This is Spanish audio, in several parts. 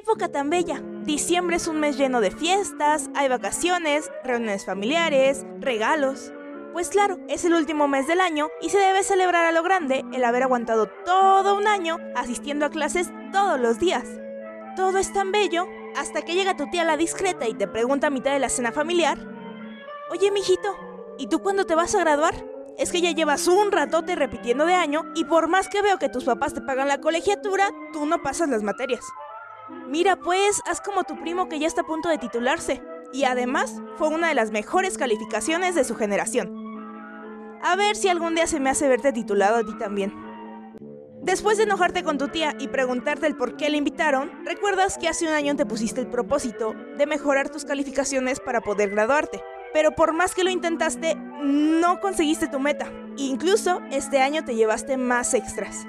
época tan bella! Diciembre es un mes lleno de fiestas, hay vacaciones, reuniones familiares, regalos. Pues claro, es el último mes del año y se debe celebrar a lo grande el haber aguantado todo un año asistiendo a clases todos los días. Todo es tan bello hasta que llega tu tía la discreta y te pregunta a mitad de la cena familiar, Oye, mijito, ¿y tú cuándo te vas a graduar? Es que ya llevas un ratote repitiendo de año y por más que veo que tus papás te pagan la colegiatura, tú no pasas las materias. Mira pues, haz como tu primo que ya está a punto de titularse. Y además, fue una de las mejores calificaciones de su generación. A ver si algún día se me hace verte titulado a ti también. Después de enojarte con tu tía y preguntarte el por qué le invitaron, recuerdas que hace un año te pusiste el propósito de mejorar tus calificaciones para poder graduarte. Pero por más que lo intentaste, no conseguiste tu meta. Incluso este año te llevaste más extras.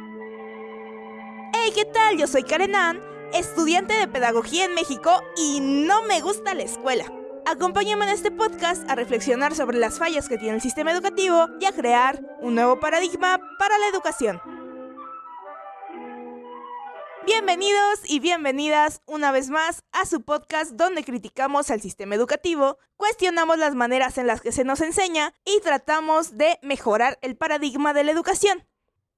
Hey, ¿qué tal? Yo soy Karen Ann, estudiante de pedagogía en México y no me gusta la escuela. Acompáñame en este podcast a reflexionar sobre las fallas que tiene el sistema educativo y a crear un nuevo paradigma para la educación. Bienvenidos y bienvenidas una vez más a su podcast donde criticamos al sistema educativo, cuestionamos las maneras en las que se nos enseña y tratamos de mejorar el paradigma de la educación.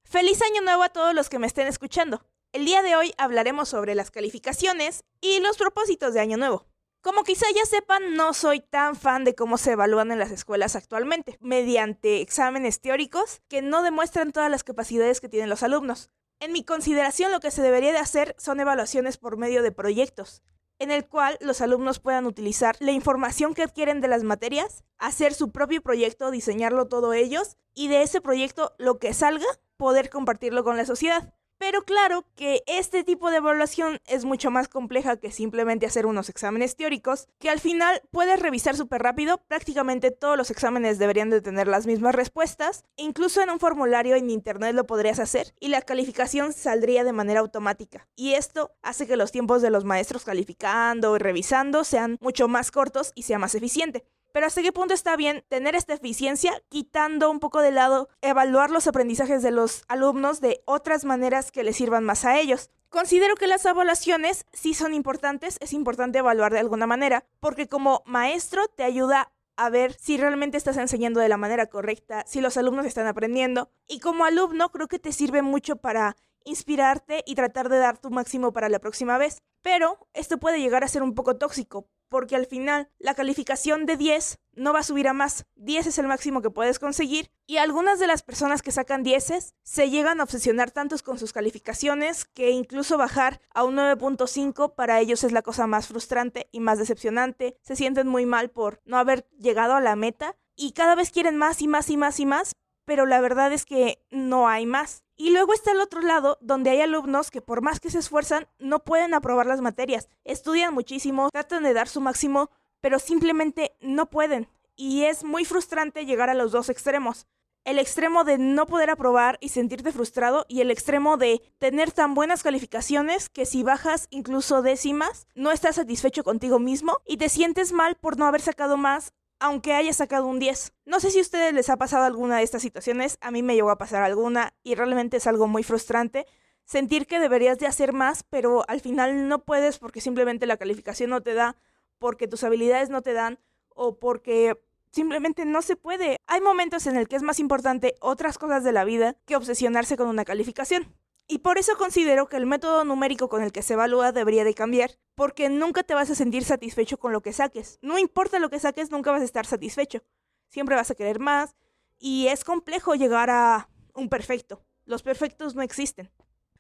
Feliz año nuevo a todos los que me estén escuchando. El día de hoy hablaremos sobre las calificaciones y los propósitos de año nuevo. Como quizá ya sepan, no soy tan fan de cómo se evalúan en las escuelas actualmente, mediante exámenes teóricos que no demuestran todas las capacidades que tienen los alumnos. En mi consideración lo que se debería de hacer son evaluaciones por medio de proyectos, en el cual los alumnos puedan utilizar la información que adquieren de las materias, hacer su propio proyecto, diseñarlo todo ellos y de ese proyecto lo que salga poder compartirlo con la sociedad. Pero claro que este tipo de evaluación es mucho más compleja que simplemente hacer unos exámenes teóricos, que al final puedes revisar súper rápido, prácticamente todos los exámenes deberían de tener las mismas respuestas, incluso en un formulario en internet lo podrías hacer y la calificación saldría de manera automática. Y esto hace que los tiempos de los maestros calificando y revisando sean mucho más cortos y sea más eficiente. Pero hasta qué punto está bien tener esta eficiencia quitando un poco de lado evaluar los aprendizajes de los alumnos de otras maneras que les sirvan más a ellos. Considero que las evaluaciones sí son importantes, es importante evaluar de alguna manera, porque como maestro te ayuda a ver si realmente estás enseñando de la manera correcta, si los alumnos están aprendiendo. Y como alumno creo que te sirve mucho para inspirarte y tratar de dar tu máximo para la próxima vez. Pero esto puede llegar a ser un poco tóxico, porque al final la calificación de 10 no va a subir a más. 10 es el máximo que puedes conseguir y algunas de las personas que sacan 10 se llegan a obsesionar tantos con sus calificaciones que incluso bajar a un 9.5 para ellos es la cosa más frustrante y más decepcionante. Se sienten muy mal por no haber llegado a la meta y cada vez quieren más y más y más y más, pero la verdad es que no hay más. Y luego está el otro lado, donde hay alumnos que por más que se esfuerzan, no pueden aprobar las materias. Estudian muchísimo, tratan de dar su máximo, pero simplemente no pueden. Y es muy frustrante llegar a los dos extremos. El extremo de no poder aprobar y sentirte frustrado y el extremo de tener tan buenas calificaciones que si bajas incluso décimas, no estás satisfecho contigo mismo y te sientes mal por no haber sacado más aunque haya sacado un 10. No sé si a ustedes les ha pasado alguna de estas situaciones, a mí me llegó a pasar alguna y realmente es algo muy frustrante. Sentir que deberías de hacer más, pero al final no puedes porque simplemente la calificación no te da, porque tus habilidades no te dan o porque simplemente no se puede. Hay momentos en el que es más importante otras cosas de la vida que obsesionarse con una calificación. Y por eso considero que el método numérico con el que se evalúa debería de cambiar, porque nunca te vas a sentir satisfecho con lo que saques. No importa lo que saques, nunca vas a estar satisfecho. Siempre vas a querer más y es complejo llegar a un perfecto. Los perfectos no existen.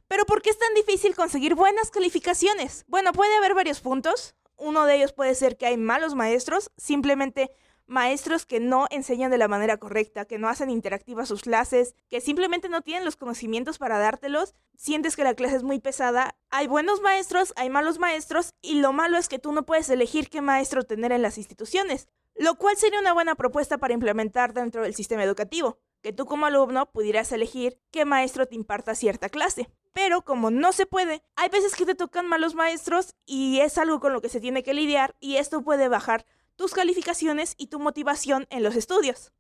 Pero ¿por qué es tan difícil conseguir buenas calificaciones? Bueno, puede haber varios puntos. Uno de ellos puede ser que hay malos maestros, simplemente maestros que no enseñan de la manera correcta, que no hacen interactivas sus clases, que simplemente no tienen los conocimientos para dártelos, sientes que la clase es muy pesada. Hay buenos maestros, hay malos maestros y lo malo es que tú no puedes elegir qué maestro tener en las instituciones, lo cual sería una buena propuesta para implementar dentro del sistema educativo, que tú como alumno pudieras elegir qué maestro te imparta cierta clase. Pero como no se puede, hay veces que te tocan malos maestros y es algo con lo que se tiene que lidiar y esto puede bajar tus calificaciones y tu motivación en los estudios.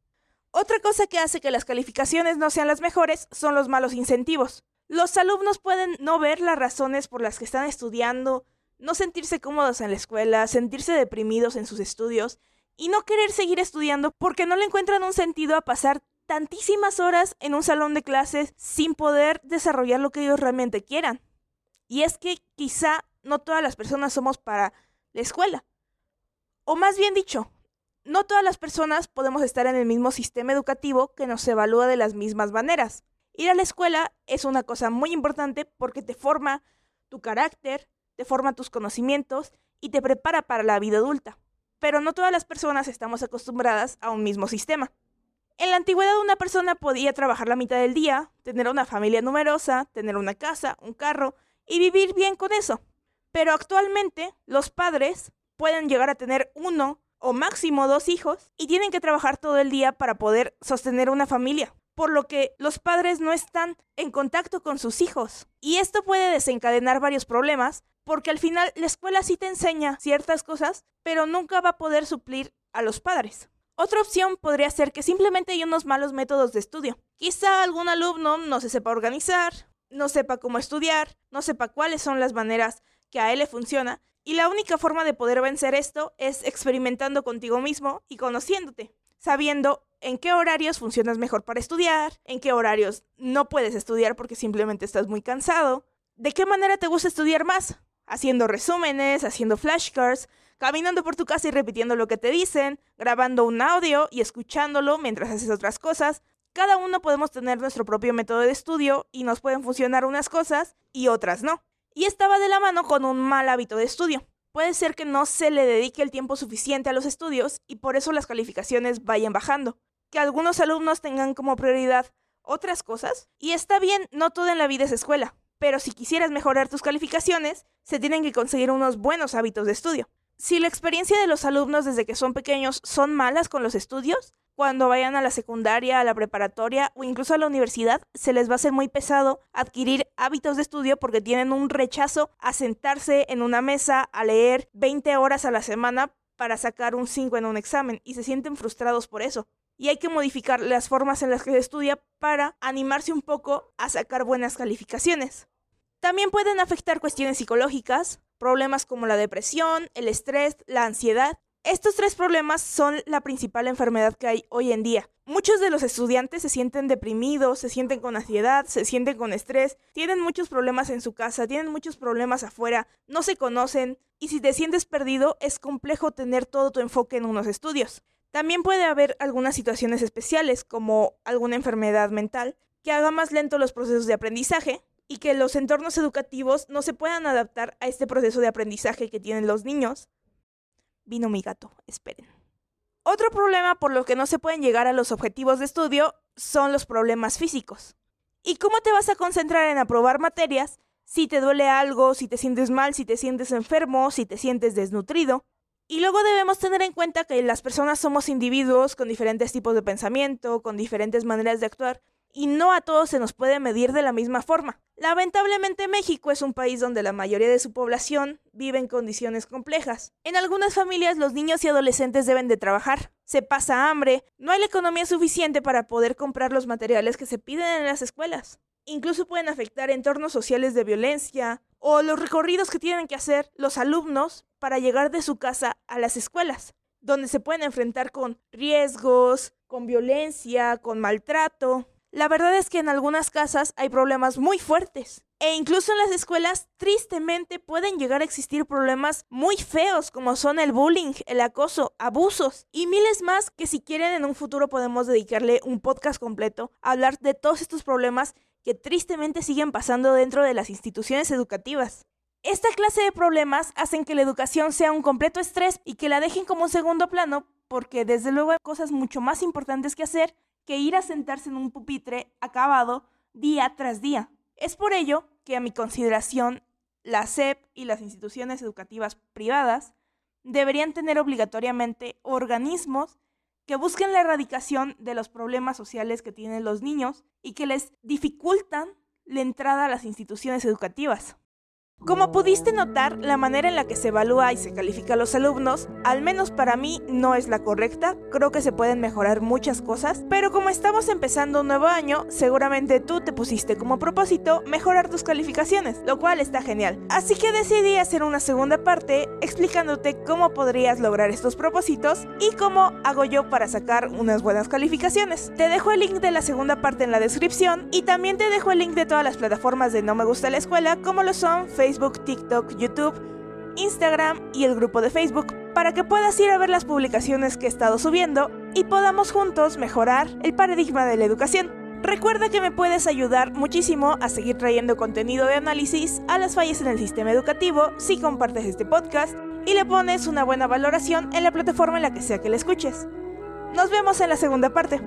Otra cosa que hace que las calificaciones no sean las mejores son los malos incentivos. Los alumnos pueden no ver las razones por las que están estudiando, no sentirse cómodos en la escuela, sentirse deprimidos en sus estudios y no querer seguir estudiando porque no le encuentran un sentido a pasar tantísimas horas en un salón de clases sin poder desarrollar lo que ellos realmente quieran. Y es que quizá no todas las personas somos para la escuela. O más bien dicho, no todas las personas podemos estar en el mismo sistema educativo que nos evalúa de las mismas maneras. Ir a la escuela es una cosa muy importante porque te forma tu carácter, te forma tus conocimientos y te prepara para la vida adulta. Pero no todas las personas estamos acostumbradas a un mismo sistema. En la antigüedad una persona podía trabajar la mitad del día, tener una familia numerosa, tener una casa, un carro y vivir bien con eso. Pero actualmente los padres pueden llegar a tener uno o máximo dos hijos y tienen que trabajar todo el día para poder sostener una familia, por lo que los padres no están en contacto con sus hijos. Y esto puede desencadenar varios problemas, porque al final la escuela sí te enseña ciertas cosas, pero nunca va a poder suplir a los padres. Otra opción podría ser que simplemente hay unos malos métodos de estudio. Quizá algún alumno no se sepa organizar, no sepa cómo estudiar, no sepa cuáles son las maneras que a él le funciona, y la única forma de poder vencer esto es experimentando contigo mismo y conociéndote, sabiendo en qué horarios funcionas mejor para estudiar, en qué horarios no puedes estudiar porque simplemente estás muy cansado, de qué manera te gusta estudiar más, haciendo resúmenes, haciendo flashcards, caminando por tu casa y repitiendo lo que te dicen, grabando un audio y escuchándolo mientras haces otras cosas. Cada uno podemos tener nuestro propio método de estudio y nos pueden funcionar unas cosas y otras no. Y estaba de la mano con un mal hábito de estudio. Puede ser que no se le dedique el tiempo suficiente a los estudios y por eso las calificaciones vayan bajando. Que algunos alumnos tengan como prioridad otras cosas. Y está bien, no todo en la vida es escuela. Pero si quisieras mejorar tus calificaciones, se tienen que conseguir unos buenos hábitos de estudio. Si la experiencia de los alumnos desde que son pequeños son malas con los estudios, cuando vayan a la secundaria, a la preparatoria o incluso a la universidad, se les va a hacer muy pesado adquirir hábitos de estudio porque tienen un rechazo a sentarse en una mesa a leer 20 horas a la semana para sacar un 5 en un examen y se sienten frustrados por eso. Y hay que modificar las formas en las que se estudia para animarse un poco a sacar buenas calificaciones. También pueden afectar cuestiones psicológicas, problemas como la depresión, el estrés, la ansiedad. Estos tres problemas son la principal enfermedad que hay hoy en día. Muchos de los estudiantes se sienten deprimidos, se sienten con ansiedad, se sienten con estrés, tienen muchos problemas en su casa, tienen muchos problemas afuera, no se conocen y si te sientes perdido es complejo tener todo tu enfoque en unos estudios. También puede haber algunas situaciones especiales como alguna enfermedad mental que haga más lento los procesos de aprendizaje, y que los entornos educativos no se puedan adaptar a este proceso de aprendizaje que tienen los niños. Vino mi gato, esperen. Otro problema por lo que no se pueden llegar a los objetivos de estudio son los problemas físicos. ¿Y cómo te vas a concentrar en aprobar materias si te duele algo, si te sientes mal, si te sientes enfermo, si te sientes desnutrido? Y luego debemos tener en cuenta que las personas somos individuos con diferentes tipos de pensamiento, con diferentes maneras de actuar, y no a todos se nos puede medir de la misma forma. Lamentablemente México es un país donde la mayoría de su población vive en condiciones complejas. En algunas familias los niños y adolescentes deben de trabajar, se pasa hambre, no hay la economía suficiente para poder comprar los materiales que se piden en las escuelas. Incluso pueden afectar entornos sociales de violencia o los recorridos que tienen que hacer los alumnos para llegar de su casa a las escuelas, donde se pueden enfrentar con riesgos, con violencia, con maltrato. La verdad es que en algunas casas hay problemas muy fuertes. E incluso en las escuelas, tristemente, pueden llegar a existir problemas muy feos como son el bullying, el acoso, abusos y miles más que si quieren en un futuro podemos dedicarle un podcast completo a hablar de todos estos problemas que tristemente siguen pasando dentro de las instituciones educativas. Esta clase de problemas hacen que la educación sea un completo estrés y que la dejen como un segundo plano porque desde luego hay cosas mucho más importantes que hacer que ir a sentarse en un pupitre acabado día tras día. Es por ello que a mi consideración la SEP y las instituciones educativas privadas deberían tener obligatoriamente organismos que busquen la erradicación de los problemas sociales que tienen los niños y que les dificultan la entrada a las instituciones educativas. Como pudiste notar, la manera en la que se evalúa y se califica a los alumnos, al menos para mí, no es la correcta. Creo que se pueden mejorar muchas cosas, pero como estamos empezando un nuevo año, seguramente tú te pusiste como propósito mejorar tus calificaciones, lo cual está genial. Así que decidí hacer una segunda parte explicándote cómo podrías lograr estos propósitos y cómo hago yo para sacar unas buenas calificaciones. Te dejo el link de la segunda parte en la descripción y también te dejo el link de todas las plataformas de No Me Gusta la Escuela, como lo son Facebook, Facebook, TikTok, YouTube, Instagram y el grupo de Facebook para que puedas ir a ver las publicaciones que he estado subiendo y podamos juntos mejorar el paradigma de la educación. Recuerda que me puedes ayudar muchísimo a seguir trayendo contenido de análisis a las fallas en el sistema educativo si compartes este podcast y le pones una buena valoración en la plataforma en la que sea que le escuches. Nos vemos en la segunda parte.